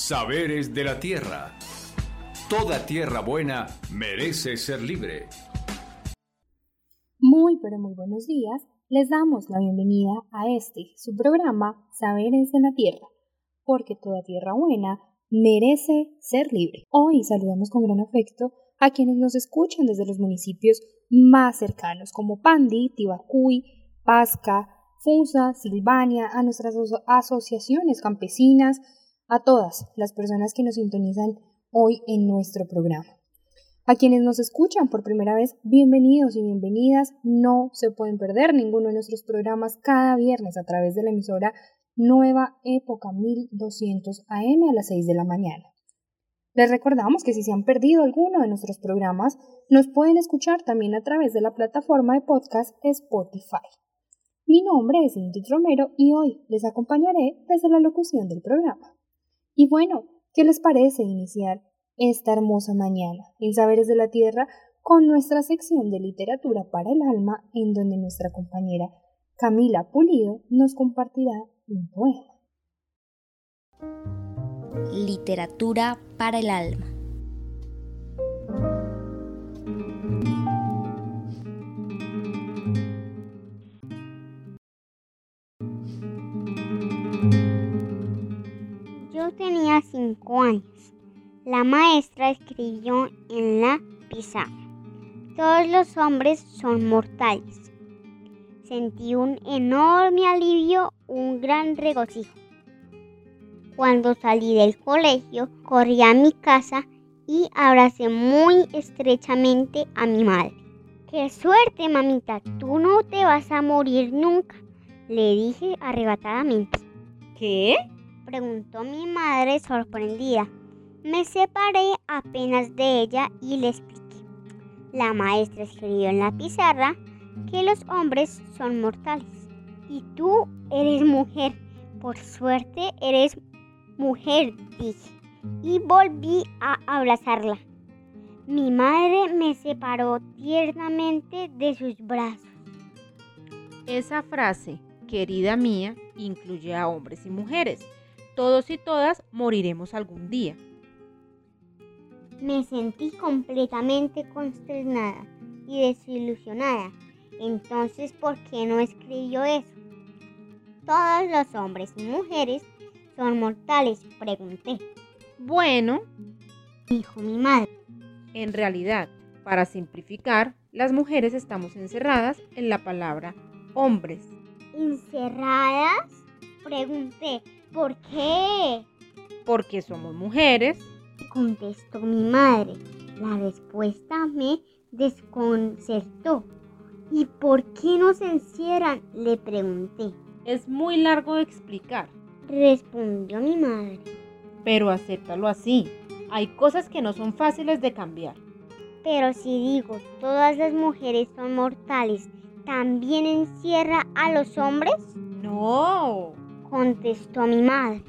Saberes de la Tierra. Toda tierra buena merece ser libre. Muy pero muy buenos días. Les damos la bienvenida a este, su programa Saberes de la Tierra, porque toda tierra buena merece ser libre. Hoy saludamos con gran afecto a quienes nos escuchan desde los municipios más cercanos como Pandi, Tibacuy, Pasca, Fusa, Silvania, a nuestras asociaciones campesinas, a todas las personas que nos sintonizan hoy en nuestro programa. A quienes nos escuchan por primera vez, bienvenidos y bienvenidas. No se pueden perder ninguno de nuestros programas cada viernes a través de la emisora Nueva Época 1200 AM a las 6 de la mañana. Les recordamos que si se han perdido alguno de nuestros programas, nos pueden escuchar también a través de la plataforma de podcast Spotify. Mi nombre es Ingrid Romero y hoy les acompañaré desde la locución del programa. Y bueno, ¿qué les parece iniciar esta hermosa mañana en Saberes de la Tierra con nuestra sección de literatura para el alma en donde nuestra compañera Camila Pulido nos compartirá un poema? Literatura para el alma. años. La maestra escribió en la pizarra. Todos los hombres son mortales. Sentí un enorme alivio, un gran regocijo. Cuando salí del colegio, corrí a mi casa y abracé muy estrechamente a mi madre. ¡Qué suerte, mamita! Tú no te vas a morir nunca, le dije arrebatadamente. ¿Qué? Preguntó mi madre sorprendida. Me separé apenas de ella y le expliqué. La maestra escribió en la pizarra que los hombres son mortales. Y tú eres mujer. Por suerte eres mujer, dije, y volví a abrazarla. Mi madre me separó tiernamente de sus brazos. Esa frase, querida mía, incluye a hombres y mujeres. Todos y todas moriremos algún día. Me sentí completamente consternada y desilusionada. Entonces, ¿por qué no escribió eso? Todos los hombres y mujeres son mortales? Pregunté. Bueno, dijo mi madre. En realidad, para simplificar, las mujeres estamos encerradas en la palabra hombres. ¿Encerradas? Pregunté. ¿Por qué? Porque somos mujeres. Contestó mi madre. La respuesta me desconcertó. ¿Y por qué nos encierran? Le pregunté. Es muy largo de explicar respondió mi madre. Pero acéptalo así. Hay cosas que no son fáciles de cambiar. Pero si digo, todas las mujeres son mortales, ¿también encierra a los hombres? No, contestó mi madre.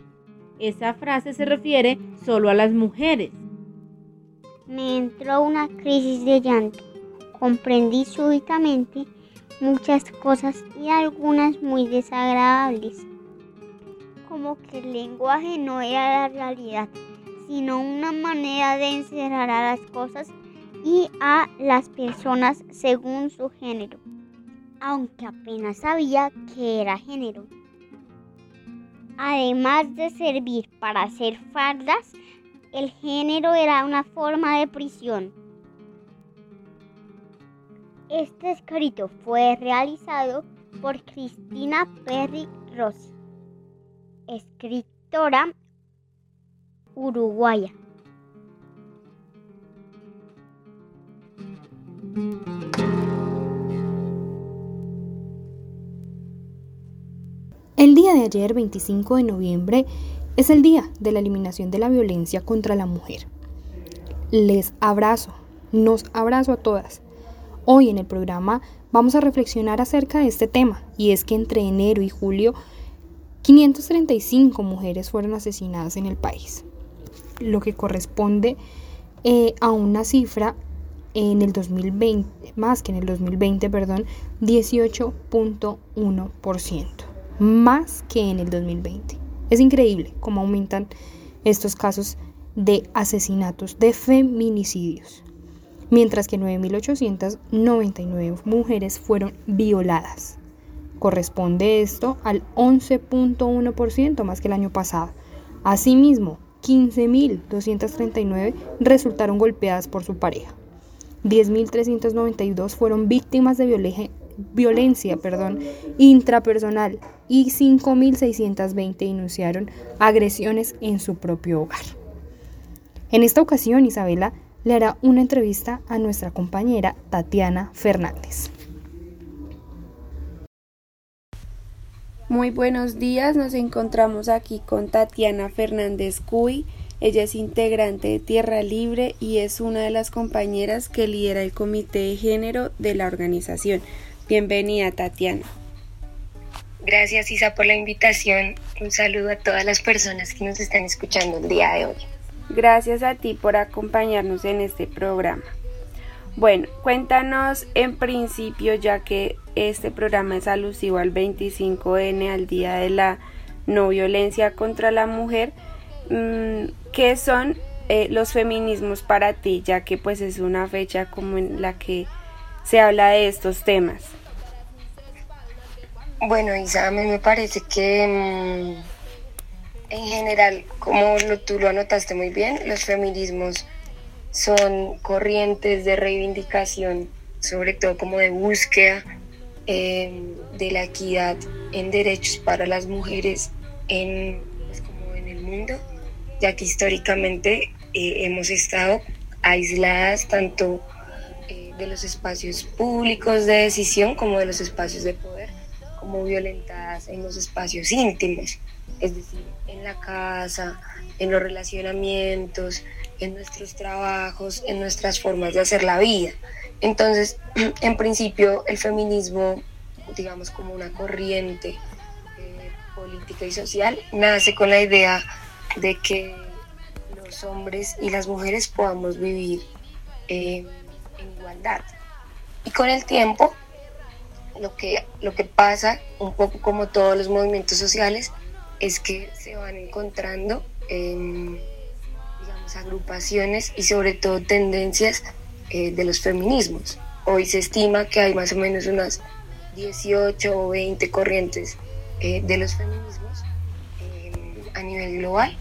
Esa frase se refiere solo a las mujeres. Me entró una crisis de llanto. Comprendí súbitamente muchas cosas y algunas muy desagradables como que el lenguaje no era la realidad, sino una manera de encerrar a las cosas y a las personas según su género, aunque apenas sabía que era género. Además de servir para hacer fardas, el género era una forma de prisión. Este escrito fue realizado por Cristina Perry Rossi escritora uruguaya. De ayer, 25 de noviembre, es el día de la eliminación de la violencia contra la mujer. Les abrazo, nos abrazo a todas. Hoy en el programa vamos a reflexionar acerca de este tema y es que entre enero y julio 535 mujeres fueron asesinadas en el país, lo que corresponde eh, a una cifra en el 2020, más que en el 2020, perdón, 18.1%, más que en el 2020. Es increíble cómo aumentan estos casos de asesinatos, de feminicidios, mientras que 9.899 mujeres fueron violadas. Corresponde esto al 11.1% más que el año pasado. Asimismo, 15.239 resultaron golpeadas por su pareja. 10.392 fueron víctimas de violencia perdón, intrapersonal y 5.620 denunciaron agresiones en su propio hogar. En esta ocasión, Isabela le hará una entrevista a nuestra compañera Tatiana Fernández. Muy buenos días, nos encontramos aquí con Tatiana Fernández Cuy. Ella es integrante de Tierra Libre y es una de las compañeras que lidera el comité de género de la organización. Bienvenida, Tatiana. Gracias, Isa, por la invitación. Un saludo a todas las personas que nos están escuchando el día de hoy. Gracias a ti por acompañarnos en este programa. Bueno, cuéntanos en principio, ya que este programa es alusivo al 25N, al Día de la No Violencia contra la Mujer, mm, ¿qué son eh, los feminismos para ti? Ya que pues es una fecha como en la que se habla de estos temas. Bueno, Isa, a me parece que mm, en general, como tú lo anotaste muy bien, los feminismos son corrientes de reivindicación, sobre todo como de búsqueda Em, de la equidad en derechos para las mujeres en, pues, como en el mundo, ya que históricamente eh, hemos estado aisladas tanto de los espacios públicos de decisión como de los espacios de poder, como violentadas en los espacios íntimos, es decir, en la casa, en los relacionamientos, en nuestros trabajos, en nuestras formas de hacer la vida. Entonces, en principio, el feminismo, digamos como una corriente eh, política y social, nace con la idea de que los hombres y las mujeres podamos vivir eh, igualdad. Y con el tiempo, lo que, lo que pasa, un poco como todos los movimientos sociales, es que se van encontrando agrupaciones y sobre todo tendencias eh, de los feminismos. Hoy se estima que hay más o menos unas 18 o 20 corrientes eh, de los feminismos eh, a nivel global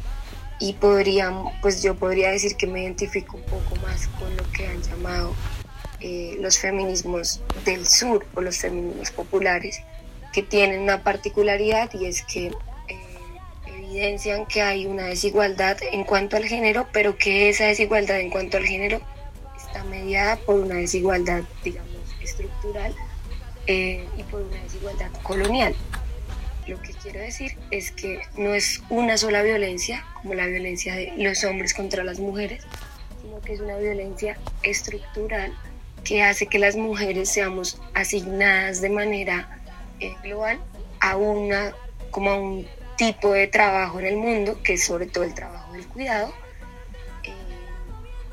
y podría, pues yo podría decir que me identifico un poco más con lo que han llamado los feminismos del sur o los feminismos populares, que tienen una particularidad y es que evidencian que hay una desigualdad en cuanto al género, pero que esa desigualdad en cuanto al género está mediada por una desigualdad, digamos, estructural eh, y por una desigualdad colonial. Lo que quiero decir es que no es una sola violencia, como la violencia de los hombres contra las mujeres, sino que es una violencia estructural que hace que las mujeres seamos asignadas de manera eh, global a una como a un tipo de trabajo en el mundo, que es sobre todo el trabajo del cuidado,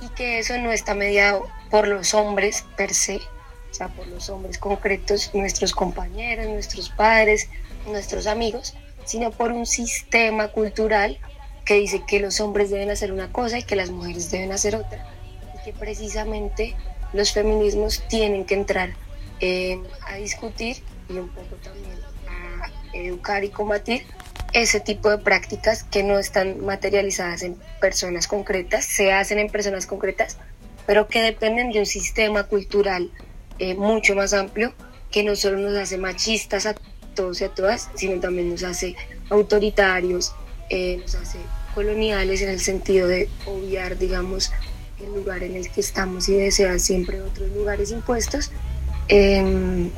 y que eso no está mediado por los hombres per se, o sea, por los hombres concretos, nuestros compañeros, nuestros padres, nuestros amigos, sino por un sistema cultural que dice que los hombres deben hacer una cosa y que las mujeres deben hacer otra, y que precisamente los feminismos tienen que entrar eh, a discutir y un poco también a educar y combatir ese tipo de prácticas que no están materializadas en personas concretas, se hacen en personas concretas, pero que dependen de un sistema cultural eh, mucho más amplio que no solo nos hace machistas a todos y a todas, sino también nos hace autoritarios, eh, nos hace coloniales en el sentido de obviar, digamos, el lugar en el que estamos y desear siempre otros lugares impuestos. Em,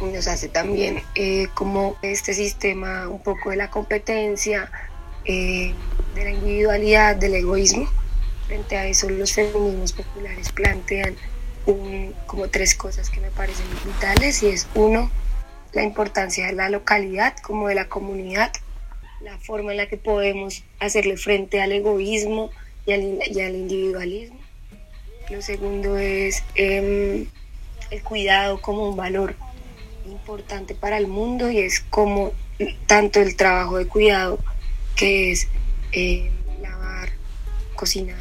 nos hace también eh, como este sistema un poco de la competencia, eh, de la individualidad, del egoísmo. Frente a eso los feminismos populares plantean como tres cosas que me parecen vitales y es uno, la importancia de la localidad como de la comunidad, la forma en la que podemos hacerle frente al egoísmo y al, individualismo. Lo segundo es em, el cuidado como un valor importante para el mundo y es como tanto el trabajo de cuidado, que es eh, la cocinar,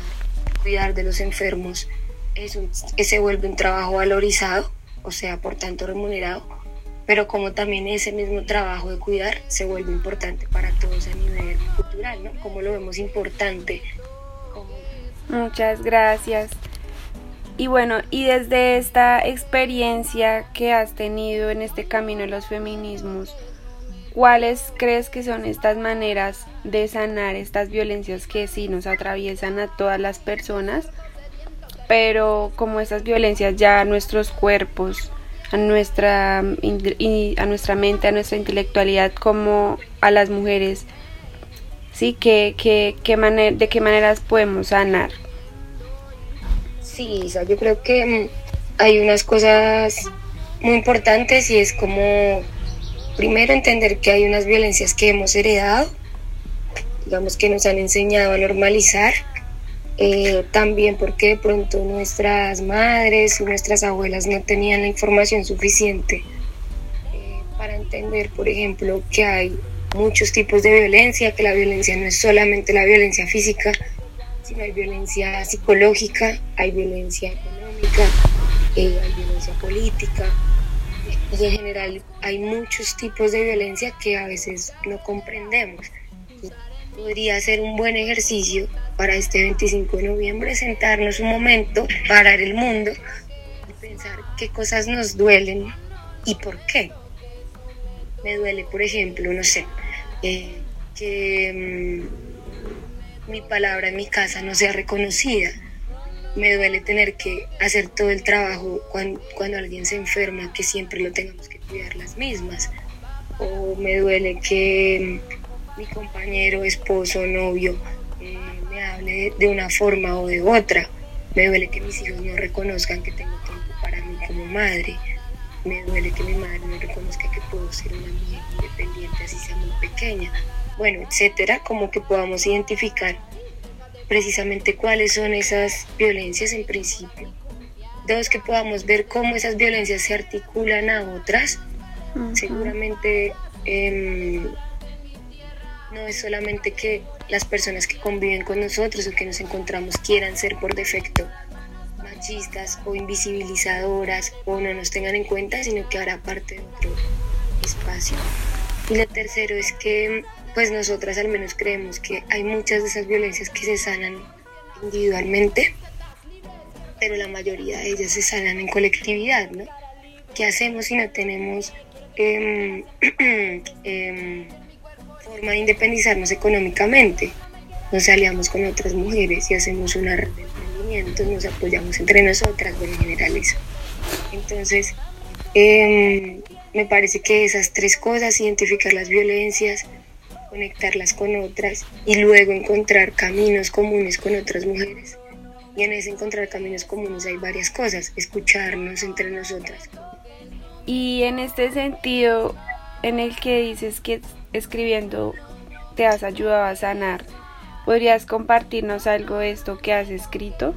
cuidar de los enfermos, es se vuelve un trabajo valorizado, o sea, por tanto remunerado, pero como también ese mismo trabajo de cuidar se vuelve importante para todos a nivel cultural, ¿no? Como lo vemos importante. Muchas gracias. Y bueno, y desde esta experiencia que has tenido en este camino de los feminismos, ¿cuáles crees que son estas maneras de sanar estas violencias que sí nos atraviesan a todas las personas? Pero como estas violencias ya a nuestros cuerpos, a nuestra, a nuestra mente, a nuestra intelectualidad, como a las mujeres, ¿sí? ¿Qué, qué, qué ¿De qué maneras podemos sanar? Sí, yo creo que mm, hay unas cosas muy importantes y es como primero entender que hay unas violencias que hemos heredado, digamos que nos han enseñado a normalizar, eh, también porque de pronto nuestras madres o nuestras abuelas no tenían la información suficiente eh, para entender, por ejemplo, que hay muchos tipos de violencia, que la violencia no es solamente la violencia física, hay violencia psicológica, hay violencia económica, eh, hay violencia política. Y en general hay muchos tipos de violencia que a veces no comprendemos. Podría ser un buen ejercicio para este 25 de noviembre sentarnos un momento, parar el mundo y pensar qué cosas nos duelen y por qué. Me duele, por ejemplo, no sé, que... Mm, mi palabra en mi casa no sea reconocida. Me duele tener que hacer todo el trabajo cuando, alguien se enferma, que siempre lo tengamos que cuidar las mismas. O me duele que mi compañero, esposo, novio eh, me hable de una forma o de otra. Me duele que mis hijos no reconozcan que tengo tiempo para mí como madre. Me duele que mi madre no reconozca que puedo ser una mujer independiente así sea muy pequeña bueno, etcétera, como que podamos identificar precisamente cuáles son esas violencias en principio. Dos, que podamos ver cómo esas violencias se articulan a otras. Seguramente em, no es solamente que las personas que conviven con nosotros o que nos encontramos quieran ser por defecto machistas o invisibilizadoras o no nos tengan en cuenta, sino que hará parte de otro espacio. Y lo tercero es que pues nosotras al menos creemos que hay muchas de esas violencias que se sanan individualmente, pero la mayoría de ellas se sanan en colectividad, ¿no? ¿Qué hacemos si no tenemos em, em, forma de independizarnos económicamente? Nos aliamos con otras mujeres y hacemos una red emprendimientos, nos apoyamos entre nosotras, bueno, en general eso. Entonces, em, me parece que esas tres cosas, identificar las violencias, conectarlas con otras y luego encontrar caminos comunes con otras mujeres. Y en ese encontrar caminos comunes hay varias cosas, escucharnos entre nosotras. Y en este sentido, en el que dices que escribiendo te has ayudado a sanar, ¿podrías compartirnos algo de esto que has escrito?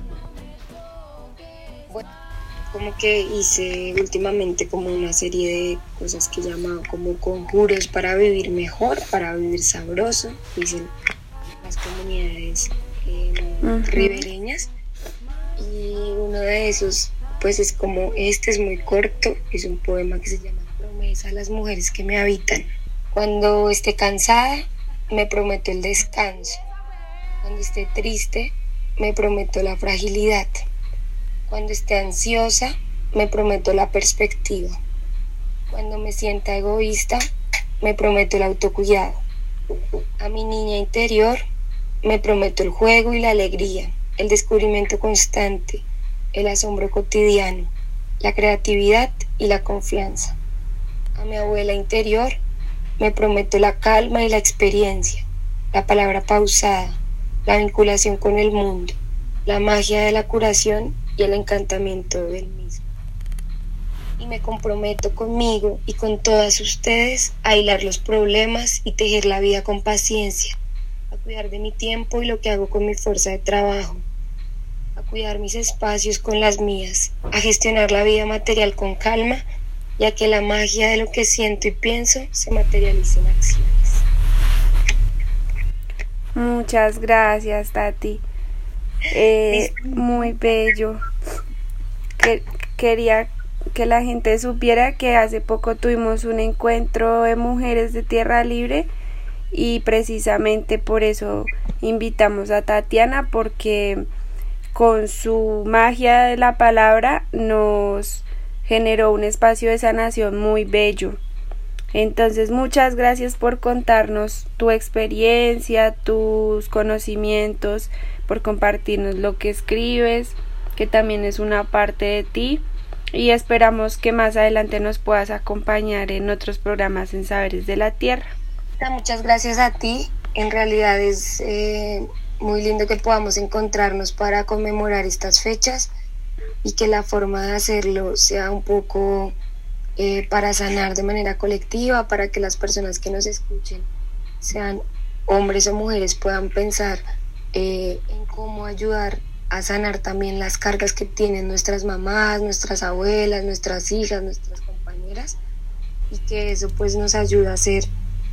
como que hice últimamente como una serie de cosas que llamo como conjuros para vivir mejor, para vivir sabroso, dicen las comunidades em, ribereñas. Y uno de esos, pues es como, este es muy corto, es un poema que se llama Promesa a las mujeres que me habitan. Cuando esté cansada, me prometo el descanso. Cuando esté triste, me prometo la fragilidad. Cuando esté ansiosa, me prometo la perspectiva. Cuando me sienta egoísta, me prometo el autocuidado. A mi niña interior, me prometo el juego y la alegría, el descubrimiento constante, el asombro cotidiano, la creatividad y la confianza. A mi abuela interior, me prometo la calma y la experiencia, la palabra pausada, la vinculación con el mundo, la magia de la curación y el encantamiento del mismo. Y me comprometo conmigo y con todas ustedes a hilar los problemas y tejer la vida con paciencia, a cuidar de mi tiempo y lo que hago con mi fuerza de trabajo, a cuidar mis espacios con las mías, a gestionar la vida material con calma y a que la magia de lo que siento y pienso se materialice en acciones. Muchas gracias, Tati. Eh, muy bello. Que, quería que la gente supiera que hace poco tuvimos un encuentro de mujeres de Tierra Libre y precisamente por eso invitamos a Tatiana porque con su magia de la palabra nos generó un espacio de sanación muy bello. Entonces, muchas gracias por contarnos tu experiencia, tus conocimientos, por compartirnos lo que escribes, que también es una parte de ti. Y esperamos que más adelante nos puedas acompañar en otros programas en Saberes de la Tierra. Muchas gracias a ti. En realidad es eh, muy lindo que podamos encontrarnos para conmemorar estas fechas y que la forma de hacerlo sea un poco eh, para sanar de manera colectiva, para que las personas que nos escuchen, sean hombres o mujeres, puedan pensar eh, en cómo ayudar a sanar también las cargas que tienen nuestras mamás, nuestras abuelas, nuestras hijas, nuestras compañeras, y que eso pues nos ayuda a ser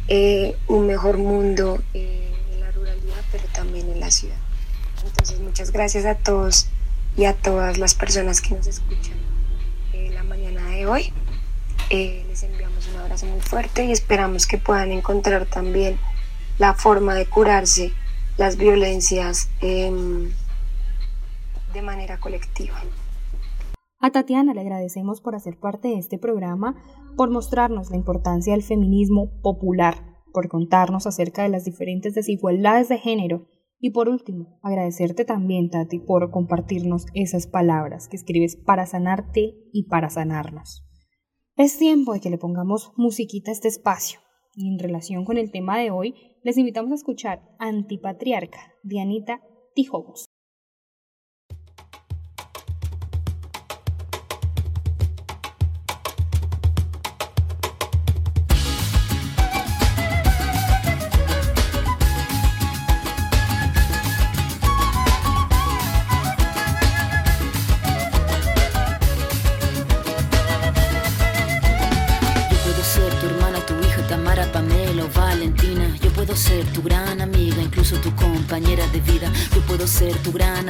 eh, un mejor mundo en la ruralidad, pero también en la ciudad. Entonces, muchas gracias a todos y a todas las personas que nos escuchan la mañana de hoy. Eh, les enviamos un abrazo muy fuerte y esperamos que puedan encontrar también la forma de curarse las violencias em, de manera colectiva. A Tatiana le agradecemos por hacer parte de este programa, por mostrarnos la importancia del feminismo popular, por contarnos acerca de las diferentes desigualdades de género y por último, agradecerte también, Tati, por compartirnos esas palabras que escribes para sanarte y para sanarnos. Es tiempo de que le pongamos musiquita a este espacio. Y en relación con el tema de hoy, les invitamos a escuchar Antipatriarca de Anita Tijobos.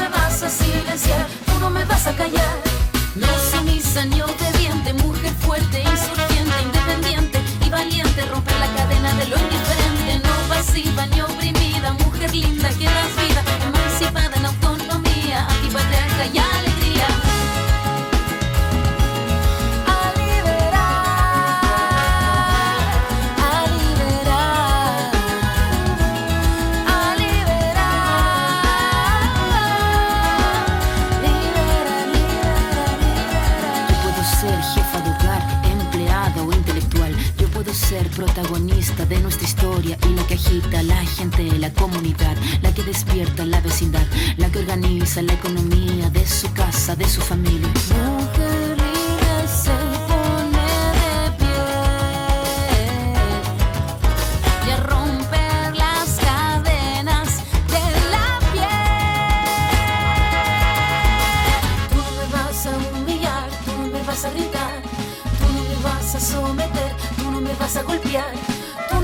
me vas a silenciar, tú no me vas a callar. No sumisa ni obediente, la gente, la comunidad, la que despierta la vecindad, la que organiza la economía de su casa, de su familia. Mujer libre se pone de pie y a romper las cadenas de la piel. Tú no me vas a humillar, tú no me vas a gritar, tú no me vas a someter, tú no me vas a golpear,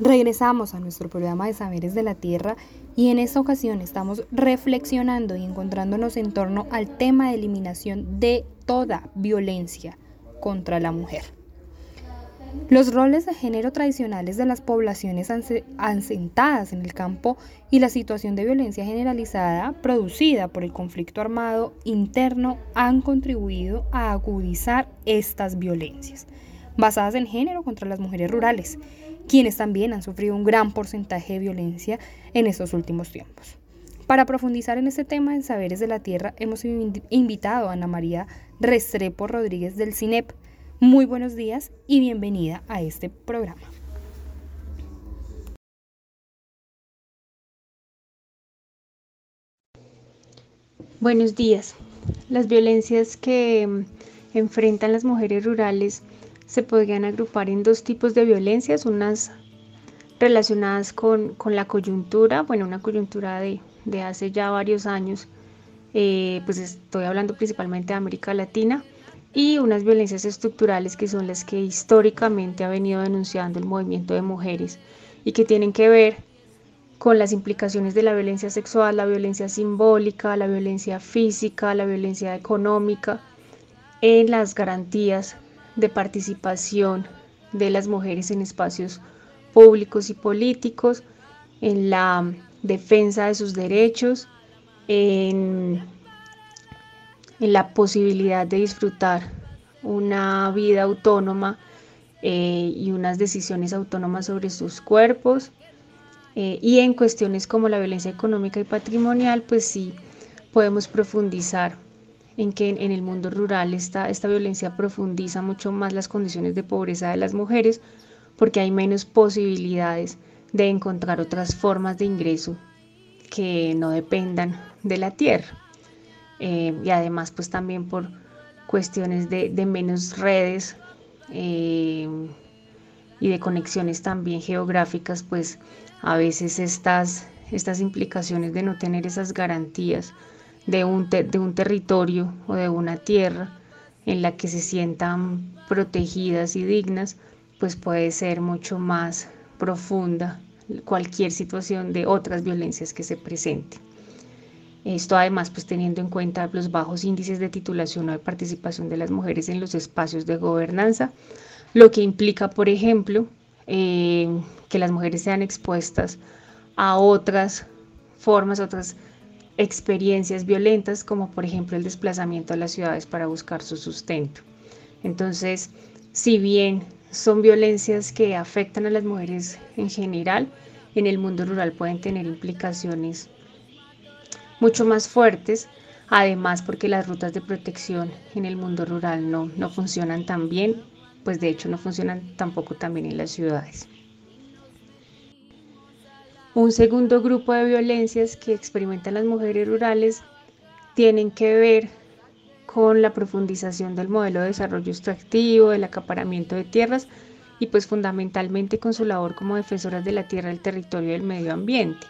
Regresamos a nuestro programa de Saberes de la Tierra y en esta ocasión estamos reflexionando y encontrándonos en torno al tema de eliminación de toda violencia contra la mujer. Los roles de género tradicionales de las poblaciones asentadas en el campo y la situación de violencia generalizada producida por el conflicto armado interno han contribuido a agudizar estas violencias, basadas en género contra las mujeres rurales, quienes también han sufrido un gran porcentaje de violencia en estos últimos tiempos. Para profundizar en este tema en Saberes de la Tierra, hemos invitado a Ana María Restrepo Rodríguez del CINEP, muy buenos días y bienvenida a este programa. Buenos días. Las violencias que mm, enfrentan las mujeres rurales se podrían agrupar en dos tipos de violencias, unas relacionadas con, la coyuntura, bueno, una coyuntura de, hace ya varios años, eh, pues estoy hablando principalmente de América Latina, y unas violencias estructurales que son las que históricamente ha venido denunciando el movimiento de mujeres y que tienen que ver con las implicaciones de la violencia sexual, la violencia simbólica, la violencia física, la violencia económica, en las garantías de participación de las mujeres en espacios públicos y políticos, en la defensa de sus derechos, en la posibilidad de disfrutar una vida autónoma eh, y unas decisiones autónomas sobre sus cuerpos. Eh, y en cuestiones como la violencia económica y patrimonial, pues sí podemos profundizar en que en, el mundo rural esta, esta violencia profundiza mucho más las condiciones de pobreza de las mujeres porque hay menos posibilidades de encontrar otras formas de ingreso que no dependan de la tierra. Eh, y además pues también por cuestiones de, menos redes eh, y de conexiones también geográficas, pues a veces estas, estas implicaciones de no tener esas garantías de un, de un territorio o de una tierra en la que se sientan protegidas y dignas, pues puede ser mucho más profunda cualquier situación de otras violencias que se presenten. Esto además pues teniendo en cuenta los bajos índices de titulación o de participación de las mujeres en los espacios de gobernanza, lo que implica, por ejemplo, eh, que las mujeres sean expuestas a otras formas, otras experiencias violentas, como por ejemplo el desplazamiento a las ciudades para buscar su sustento. Entonces, si bien son violencias que afectan a las mujeres en general, en el mundo rural pueden tener implicaciones mucho más fuertes, además porque las rutas de protección en el mundo rural no, no funcionan tan bien, pues de hecho no funcionan tampoco tan bien en las ciudades. Un segundo grupo de violencias que experimentan las mujeres rurales tienen que ver con la profundización del modelo de desarrollo extractivo, del acaparamiento de tierras y pues fundamentalmente con su labor como defensoras de la tierra, del territorio y del medio ambiente.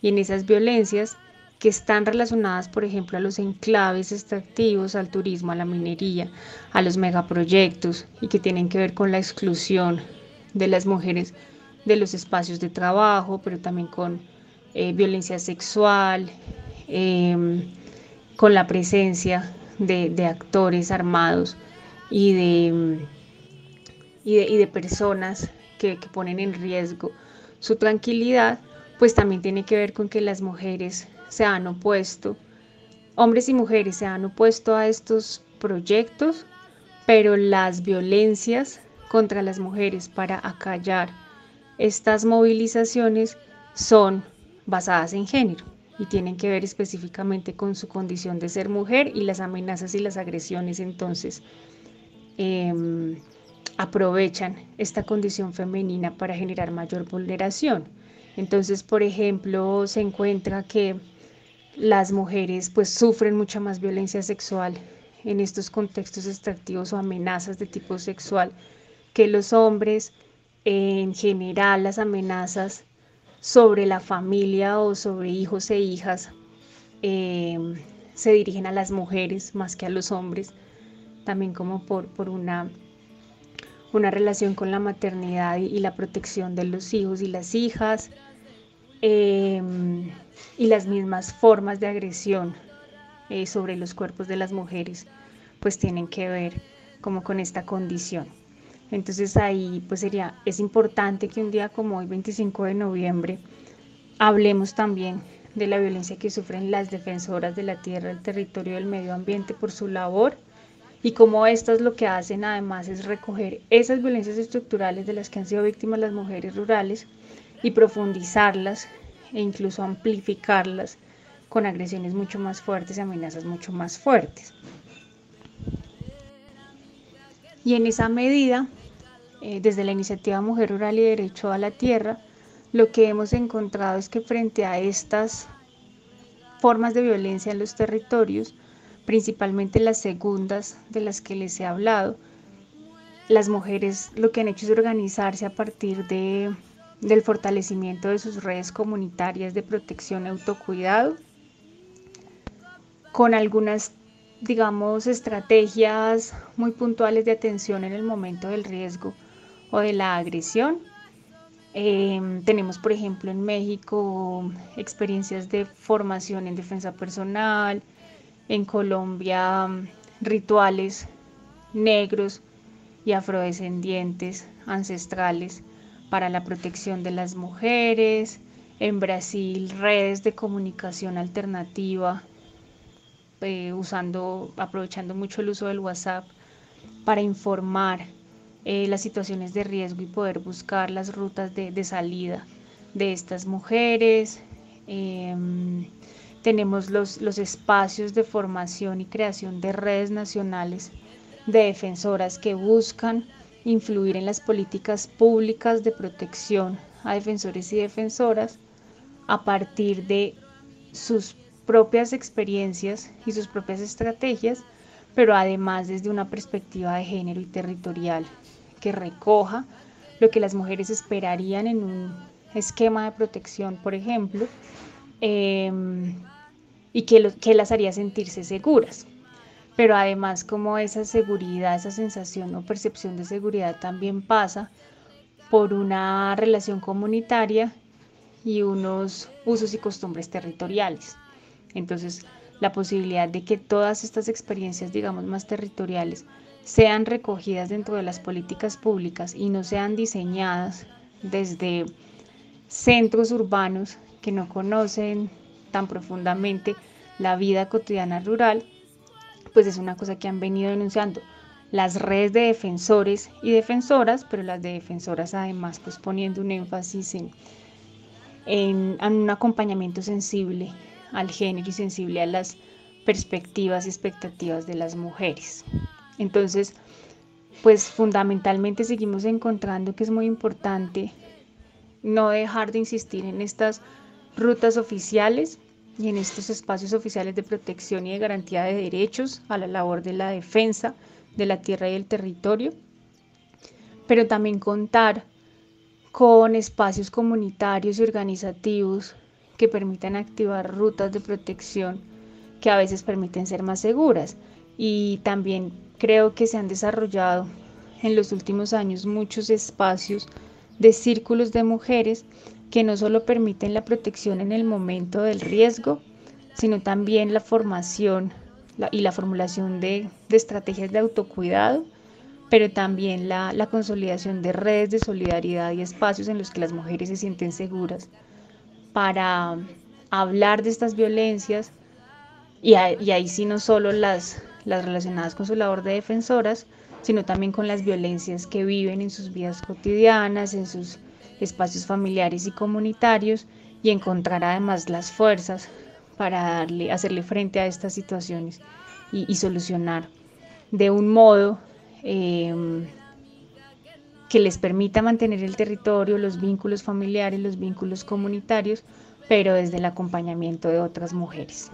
Y en esas violencias que están relacionadas, por ejemplo, a los enclaves extractivos, al turismo, a la minería, a los megaproyectos y que tienen que ver con la exclusión de las mujeres de los espacios de trabajo, pero también con eh, violencia sexual, em, con la presencia de, actores armados y de, y de, personas que, que ponen en riesgo su tranquilidad, pues también tiene que ver con que las mujeres se han opuesto, hombres y mujeres se han opuesto a estos proyectos, pero las violencias contra las mujeres para acallar estas movilizaciones son basadas en género y tienen que ver específicamente con su condición de ser mujer y las amenazas y las agresiones entonces em, aprovechan esta condición femenina para generar mayor vulneración. Entonces, por ejemplo, se encuentra que las mujeres pues sufren mucha más violencia sexual en estos contextos extractivos o amenazas de tipo sexual que los hombres. En general las amenazas sobre la familia o sobre hijos e hijas em, se dirigen a las mujeres más que a los hombres, también como por, por una, una relación con la maternidad y, la protección de los hijos y las hijas, em, y las mismas formas de agresión eh, sobre los cuerpos de las mujeres, pues tienen que ver como con esta condición. Entonces ahí pues sería, es importante que un día como hoy, 25 de noviembre, hablemos también de la violencia que sufren las defensoras de la tierra, el territorio y el medio ambiente por su labor y cómo estas lo que hacen además es recoger esas violencias estructurales de las que han sido víctimas las mujeres rurales y profundizarlas e incluso amplificarlas con agresiones mucho más fuertes y amenazas mucho más fuertes. Y en esa medida, eh, desde la iniciativa Mujer Rural y Derecho a la Tierra, lo que hemos encontrado es que frente a estas formas de violencia en los territorios, principalmente las segundas de las que les he hablado, las mujeres lo que han hecho es organizarse a partir de, del fortalecimiento de sus redes comunitarias de protección y autocuidado, con algunas, digamos, estrategias muy puntuales de atención en el momento del riesgo o de la agresión. Em, tenemos, por ejemplo, en México experiencias de formación en defensa personal, en Colombia rituales negros y afrodescendientes ancestrales para la protección de las mujeres, en Brasil redes de comunicación alternativa, eh, usando, aprovechando mucho el uso del WhatsApp para informar eh, las situaciones de riesgo y poder buscar las rutas de, salida de estas mujeres. Em, tenemos los, los espacios de formación y creación de redes nacionales de defensoras que buscan influir en las políticas públicas de protección a defensores y defensoras a partir de sus propias experiencias y sus propias estrategias, pero además desde una perspectiva de género y territorial que recoja lo que las mujeres esperarían en un esquema de protección, por ejemplo, Em, y que, que las haría sentirse seguras. Pero además como esa seguridad, esa sensación o percepción de seguridad también pasa por una relación comunitaria y unos usos y costumbres territoriales. Entonces, la posibilidad de que todas estas experiencias, digamos, más territoriales, sean recogidas dentro de las políticas públicas y no sean diseñadas desde centros urbanos que no conocen tan profundamente la vida cotidiana rural, pues es una cosa que han venido denunciando las redes de defensores y defensoras, pero las de defensoras además pues poniendo un énfasis en, en, un acompañamiento sensible al género y sensible a las perspectivas y expectativas de las mujeres. Entonces, pues fundamentalmente seguimos encontrando que es muy importante no dejar de insistir en estas rutas oficiales y en estos espacios oficiales de protección y de garantía de derechos a la labor de la defensa de la tierra y el territorio, pero también contar con espacios comunitarios y organizativos que permitan activar rutas de protección que a veces permiten ser más seguras. Y también creo que se han desarrollado en los últimos años muchos espacios de círculos de mujeres que no solo permiten la protección en el momento del riesgo, sino también la formación y la formulación de, estrategias de autocuidado, pero también la, consolidación de redes de solidaridad y espacios en los que las mujeres se sienten seguras para hablar de estas violencias y, ahí sí no solo las, las relacionadas con su labor de defensoras, sino también con las violencias que viven en sus vidas cotidianas, en sus espacios familiares y comunitarios y encontrar además las fuerzas para darle, hacerle frente a estas situaciones y, solucionar de un modo em, que les permita mantener el territorio, los vínculos familiares, los vínculos comunitarios, pero desde el acompañamiento de otras mujeres.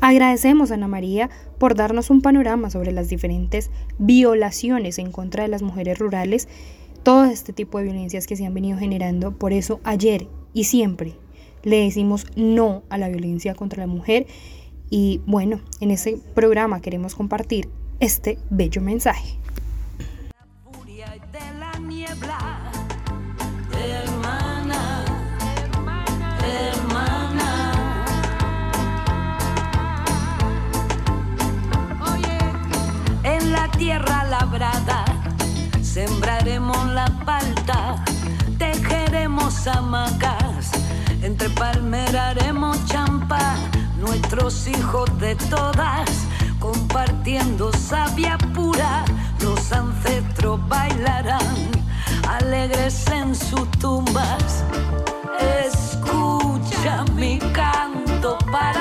Agradecemos a Ana María por darnos un panorama sobre las diferentes violaciones en contra de las mujeres rurales, todo este tipo de violencias que se han venido generando. Por eso ayer y siempre le decimos no a la violencia contra la mujer Y bueno, en ese programa queremos compartir este bello mensaje. En la tierra labrada sembraremos la palta, tejeremos hamacas, entre palmeraremos champa, nuestros hijos de todas, compartiendo savia pura, los ancestros bailarán, alegres en sus tumbas. Escucha mi canto para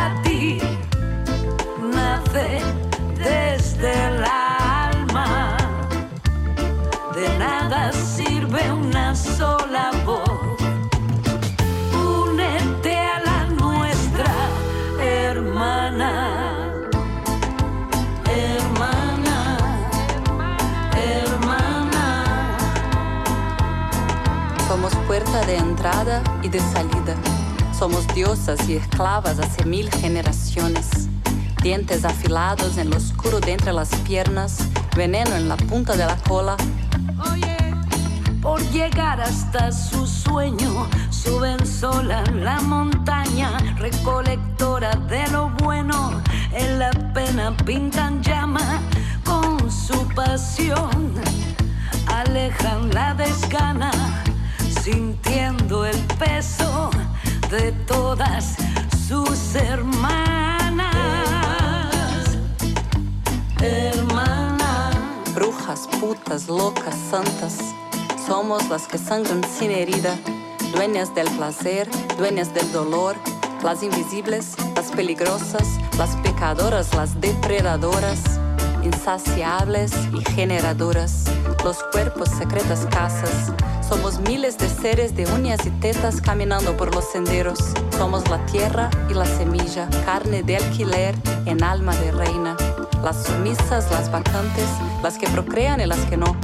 puerta de entrada y de salida. Somos diosas y esclavas hace mil generaciones. Dientes afilados en lo oscuro de entre las piernas, veneno en la punta de la cola. Por llegar hasta su sueño, suben sola la montaña, recolectora de lo bueno, en la pena pintan llama con su pasión, alejan la desgana, sintiendo el peso de todas sus hermanas. Hermanas. Brujas, putas, locas, santas. Somos las que sangran sin herida, dueñas del placer, dueñas del dolor, las invisibles, las peligrosas, las pecadoras, las depredadoras, insaciables y generadoras, los cuerpos secretas casas. Somos miles de seres de uñas y tetas caminando por los senderos. Somos la tierra y la semilla, carne de alquiler en alma de reina. Las sumisas, las vacantes, las que procrean y las que no.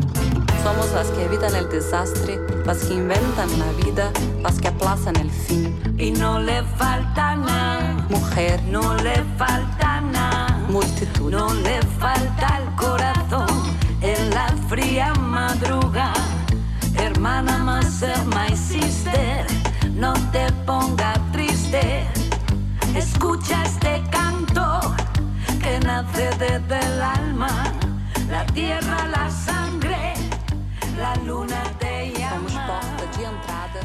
Somos las que evitan el desastre, las que inventan la vida, las que aplazan el fin. Y no le falta nada, Mujer, no le falta nada, multitud, no le falta el corazón en la fría madrugada. Hermana más, my sister, no te ponga triste. Escucha este canto que nace desde el alma, la tierra, la sangre, la luna te somos llama. porta de entrada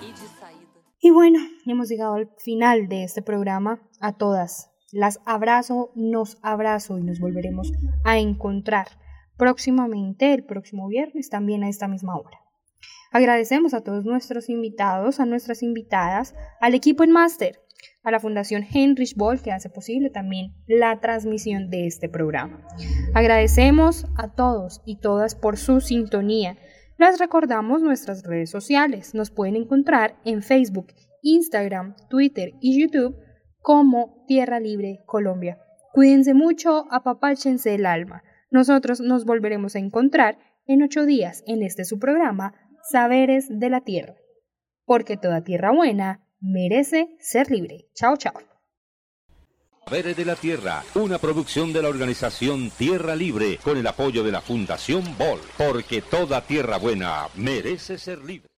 y de saída. Y bueno, hemos llegado al final de este programa. A todas las abrazo, nos abrazo y nos volveremos a encontrar próximamente, el próximo viernes, también a esta misma hora. Agradecemos a todos nuestros invitados, a nuestras invitadas, al equipo en máster, a la Fundación Heinrich Boll que hace posible también la transmisión de este programa. Agradecemos a todos y todas por su sintonía. Les recordamos nuestras redes sociales. Nos pueden encontrar en Facebook, Instagram, Twitter y YouTube como Tierra Libre Colombia. Cuídense mucho, apapáchense el alma. Nosotros nos volveremos a encontrar en ocho días en este su programa Saberes de la Tierra. Porque toda tierra buena merece ser libre. Chao, chao. Saberes de la Tierra, una producción de la organización Tierra Libre con el apoyo de la Fundación Bol, porque toda tierra buena merece ser libre.